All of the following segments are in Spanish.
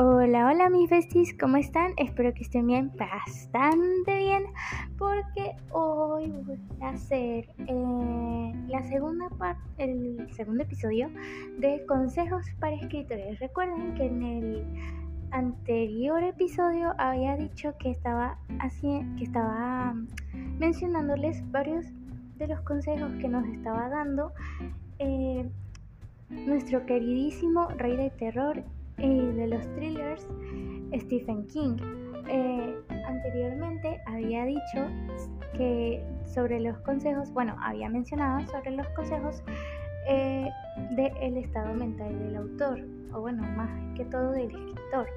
Hola, hola mis besties, ¿cómo están? Espero que estén bien, bastante bien, porque hoy voy a hacer eh, la segunda parte, el segundo episodio de consejos para escritores. Recuerden que en el anterior episodio había dicho que estaba así, que estaba mencionándoles varios de los consejos que nos estaba dando eh, nuestro queridísimo rey de terror de los thrillers Stephen King. Eh, anteriormente había dicho que sobre los consejos, bueno, había mencionado sobre los consejos eh, del estado mental del autor, o bueno, más que todo del escritor.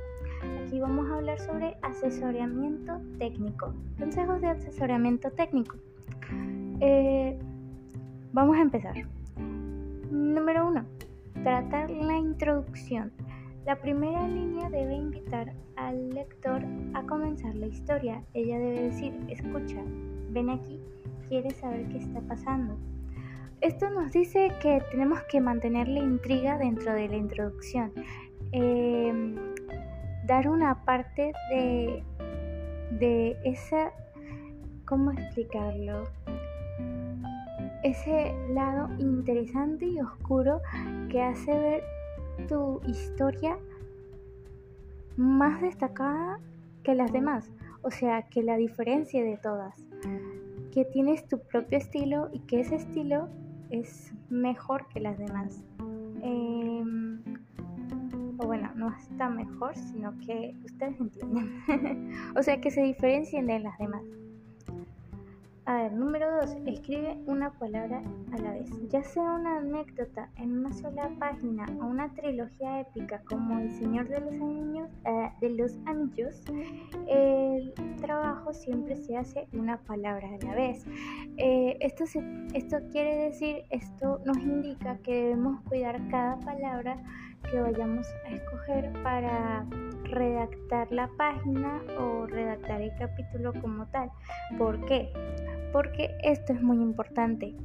Aquí vamos a hablar sobre asesoramiento técnico, consejos de asesoramiento técnico. Eh, vamos a empezar. Número uno, tratar la introducción. La primera línea debe invitar al lector a comenzar la historia. Ella debe decir, escucha, ven aquí, quieres saber qué está pasando. Esto nos dice que tenemos que mantener la intriga dentro de la introducción. Em, dar una parte de, de esa, ¿cómo explicarlo? Ese lado interesante y oscuro que hace ver tu historia más destacada que las demás, o sea, que la diferencia de todas, que tienes tu propio estilo y que ese estilo es mejor que las demás. Em, o bueno, no está mejor, sino que ustedes entienden. o sea, que se diferencien de las demás. A número 2. Escribe una palabra a la vez. Ya sea una anécdota en una sola página o una trilogía épica como El Señor de los Anillos, eh, de los Anillos el trabajo siempre se hace una palabra a la vez. Eh, esto, esto quiere decir, esto nos indica que debemos cuidar cada palabra que vayamos a escoger para redactar la página o redactar el capítulo como tal. ¿Por qué? porque esto es muy importante.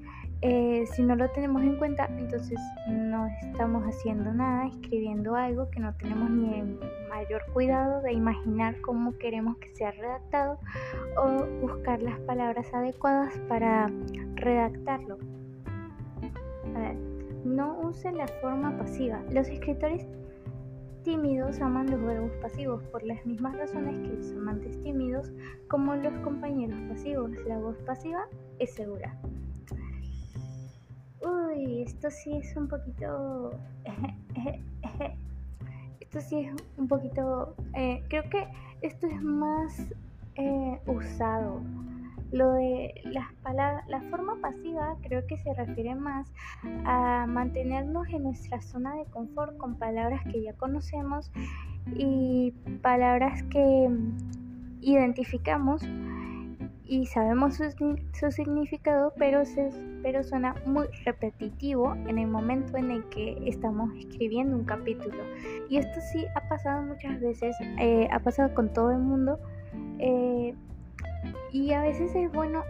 Eh, si no lo tenemos en cuenta, entonces no estamos haciendo nada, escribiendo algo que no tenemos ni el mayor cuidado de imaginar cómo queremos que sea redactado o buscar las palabras adecuadas para redactarlo. A ver, no use la forma pasiva. Los escritores tímidos aman los verbos pasivos por las mismas razones que los amantes tímidos como los compañeros pasivos. La voz pasiva es segura. Uy, esto sí es un poquito... esto sí es un poquito... Eh, creo que esto es más eh, usado lo de las palabras, la forma pasiva creo que se refiere más a mantenernos en nuestra zona de confort con palabras que ya conocemos y palabras que identificamos y sabemos su, significado, pero, se, pero suena muy repetitivo en el momento en el que estamos escribiendo un capítulo. Y esto sí ha pasado muchas veces, eh, ha pasado con todo el mundo. Eh, y a veces es bueno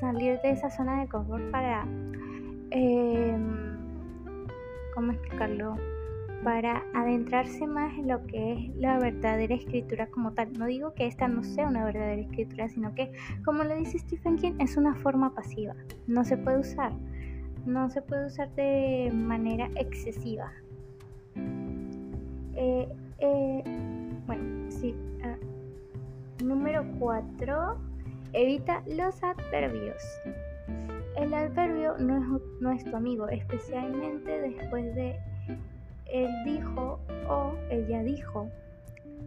salir de esa zona de confort para, eh, ¿cómo explicarlo? Para adentrarse más en lo que es la verdadera escritura como tal. No digo que esta no sea una verdadera escritura, sino que, como lo dice Stephen King, es una forma pasiva. No se puede usar. No se puede usar de manera excesiva. Eh, eh, bueno, sí. Ah, número 4 Evita los adverbios. El adverbio no es, no es tu amigo, especialmente después de él dijo o ella dijo.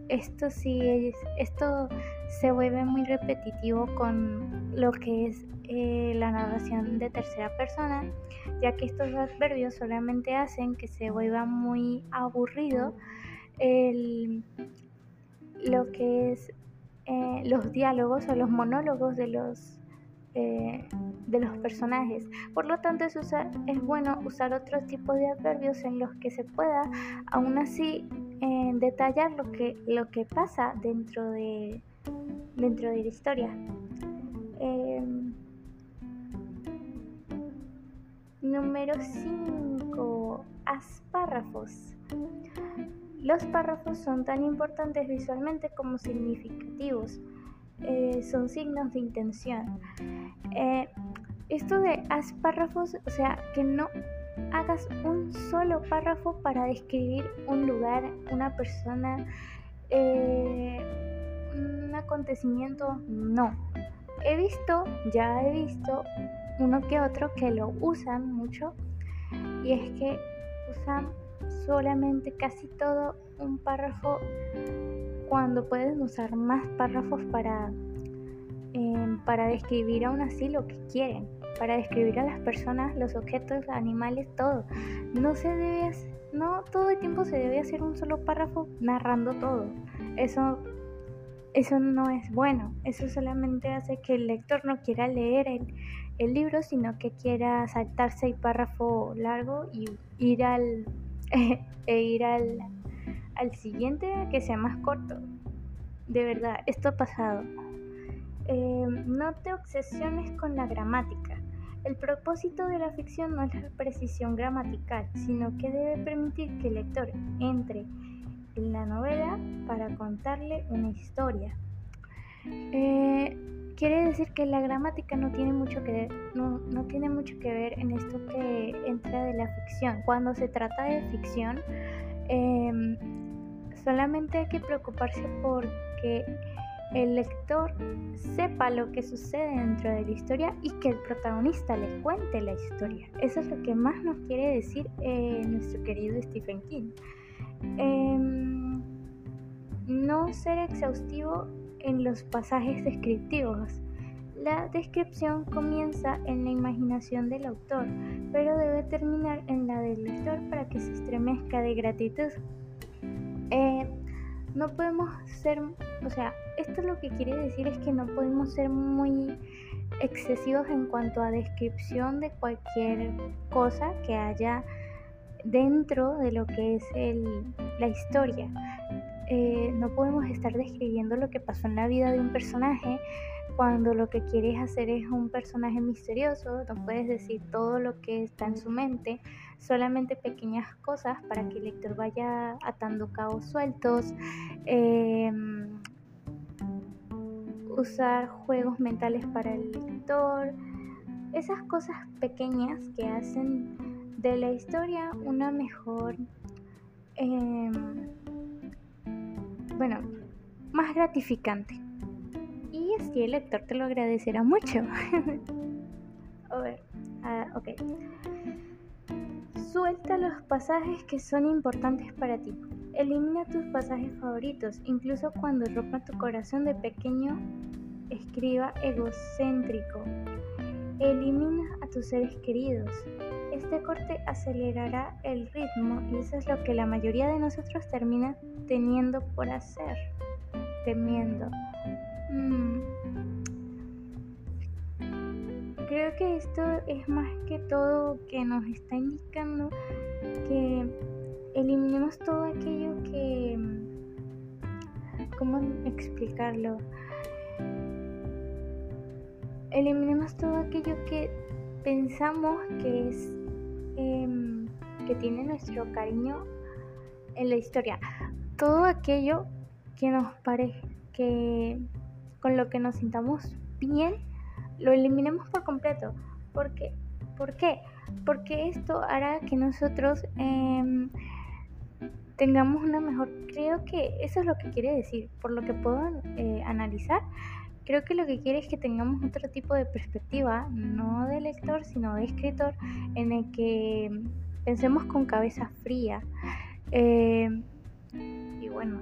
Esto sí es, esto se vuelve muy repetitivo con lo que es eh, la narración de tercera persona, ya que estos adverbios solamente hacen que se vuelva muy aburrido el, lo que es eh, los diálogos o los monólogos de los, eh, de los personajes. Por lo tanto, es, es bueno usar otro tipo de adverbios en los que se pueda aún así eh, detallar lo que, lo que pasa dentro de, dentro de la historia. Em, número 5. Haz párrafos. Los párrafos son tan importantes visualmente como significativos. Eh, son signos de intención. Eh, esto de haz párrafos, o sea, que no hagas un solo párrafo para describir un lugar, una persona, eh, un acontecimiento, no. He visto, ya he visto uno que otro que lo usan mucho y es que usan solamente casi todo un párrafo cuando pueden usar más párrafos para, em, para describir aún así lo que quieren, para describir a las personas, los objetos, animales, todo. No se debe no todo el tiempo se debe hacer un solo párrafo narrando todo. Eso eso no es bueno. Eso solamente hace que el lector no quiera leer el, el libro, sino que quiera saltarse el párrafo largo y ir al e ir al, al siguiente que sea más corto. De verdad, esto ha pasado. Em, no te obsesiones con la gramática. El propósito de la ficción no es la precisión gramatical, sino que debe permitir que el lector entre en la novela para contarle una historia. Eh, quiere decir que la gramática no tiene mucho que ver, no, no, tiene mucho que ver en esto que entra de la ficción. Cuando se trata de ficción, eh, Solamente hay que preocuparse porque el lector sepa lo que sucede dentro de la historia y que el protagonista le cuente la historia. Eso es lo que más nos quiere decir eh, nuestro querido Stephen King. Em, no ser exhaustivo en los pasajes descriptivos. La descripción comienza en la imaginación del autor, pero debe terminar en la del lector para que se estremezca de gratitud. Eh, no podemos ser, o sea, esto lo que quiere decir es que no podemos ser muy excesivos en cuanto a descripción de cualquier cosa que haya dentro de lo que es la historia. Eh, no podemos estar describiendo lo que pasó en la vida de un personaje cuando lo que quieres hacer es un personaje misterioso, no puedes decir todo lo que está en su mente, solamente pequeñas cosas para que el lector vaya atando cabos sueltos. Em, usar juegos mentales para el lector, esas cosas pequeñas que hacen de la historia una mejor, em, bueno, más gratificante y así el lector te lo agradecerá mucho. A ver, ah, ok. Suelta los pasajes que son importantes para ti. Elimina tus pasajes favoritos, incluso cuando rompa tu corazón de pequeño escriba egocéntrico. Elimina a tus seres queridos. Este corte acelerará el ritmo y eso es lo que la mayoría de nosotros termina teniendo por hacer, temiendo. Mm. Creo que esto es más que todo que nos está indicando que eliminemos todo aquello que... ¿Cómo explicarlo? Eliminemos todo aquello que pensamos que es... Em, que tiene nuestro cariño en la historia. Todo aquello que nos parece que con lo que nos sintamos bien, lo eliminemos por completo. Porque, ¿Por qué? Porque esto hará que nosotros em, tengamos una mejor... Creo que eso es lo que quiere decir, por lo que puedo eh, analizar. Creo que lo que quiere es que tengamos otro tipo de perspectiva, no de lector, sino de escritor, en el que pensemos con cabeza fría. Em, y bueno,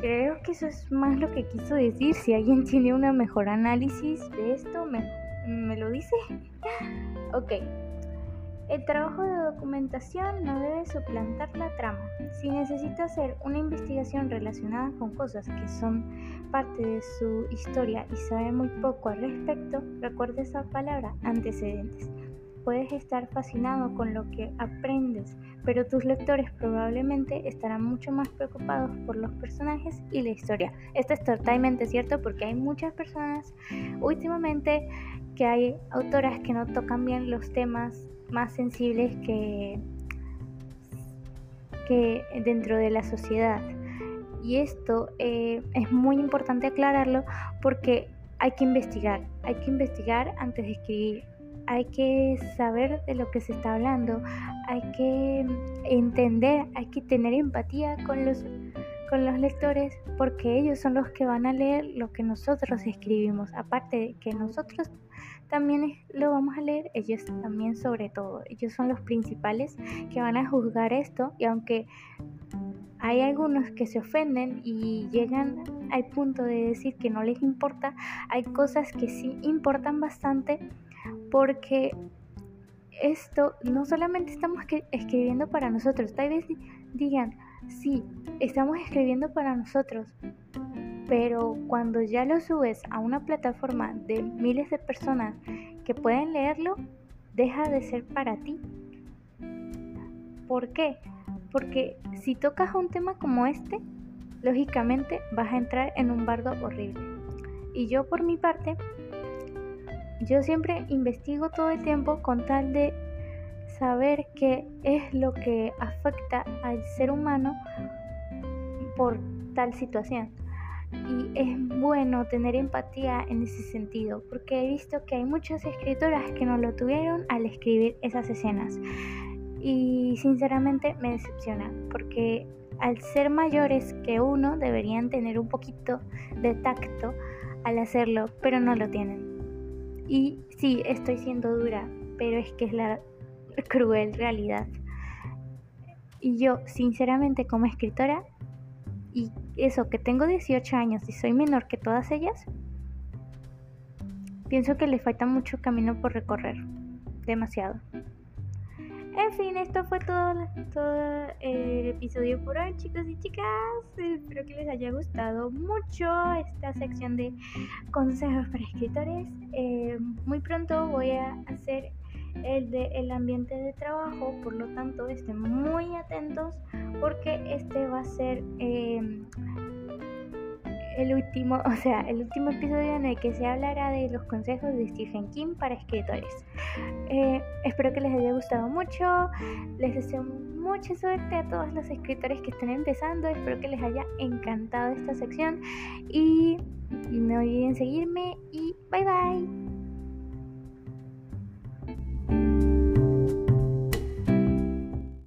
Creo que eso es más lo que quiso decir. Si alguien tiene una mejor análisis de esto, me, me lo dice. ok. El trabajo de documentación no debe suplantar la trama. Si necesita hacer una investigación relacionada con cosas que son parte de su historia y sabe muy poco al respecto, recuerde esa palabra, antecedentes. Puedes estar fascinado con lo que aprendes, pero tus lectores probablemente estarán mucho más preocupados por los personajes y la historia. Esto es totalmente cierto porque hay muchas personas últimamente que hay autoras que no tocan bien los temas más sensibles que que dentro de la sociedad. Y esto eh, es muy importante aclararlo porque hay que investigar, hay que investigar antes de escribir, hay que saber de lo que se está hablando, hay que entender, hay que tener empatía con los, con los lectores porque ellos son los que van a leer lo que nosotros escribimos. Aparte de que nosotros también lo vamos a leer, ellos también sobre todo. Ellos son los principales que van a juzgar esto y aunque hay algunos que se ofenden y llegan al punto de decir que no les importa, hay cosas que sí importan bastante porque esto no solamente estamos escribiendo para nosotros, tal vez digan, sí, estamos escribiendo para nosotros, pero cuando ya lo subes a una plataforma de miles de personas que pueden leerlo, deja de ser para ti. ¿Por qué? Porque si tocas un tema como este, lógicamente vas a entrar en un bardo horrible. Y yo por mi parte, yo siempre investigo todo el tiempo con tal de saber qué es lo que afecta al ser humano por tal situación. Y es bueno tener empatía en ese sentido, porque he visto que hay muchas escritoras que no lo tuvieron al escribir esas escenas y sinceramente me decepciona porque al ser mayores que uno deberían tener un poquito de tacto al hacerlo, pero no lo tienen. Y sí, estoy siendo dura, pero es que es la cruel realidad. Y yo, sinceramente, como escritora, y eso que tengo 18 años y soy menor que todas ellas, pienso que le falta mucho camino por recorrer. Demasiado. En fin, esto fue todo, todo el episodio por hoy, chicos y chicas. Espero que les haya gustado mucho esta sección de consejos para escritores. Eh, muy pronto voy a hacer el de el ambiente de trabajo, por lo tanto estén muy atentos porque este va a ser eh, el último, o sea, el último episodio en el que se hablará de los consejos de Stephen King para escritores. Eh, espero que les haya gustado mucho. Les deseo mucha suerte a todos los escritores que estén empezando. Espero que les haya encantado esta sección. Y no olviden seguirme y bye bye.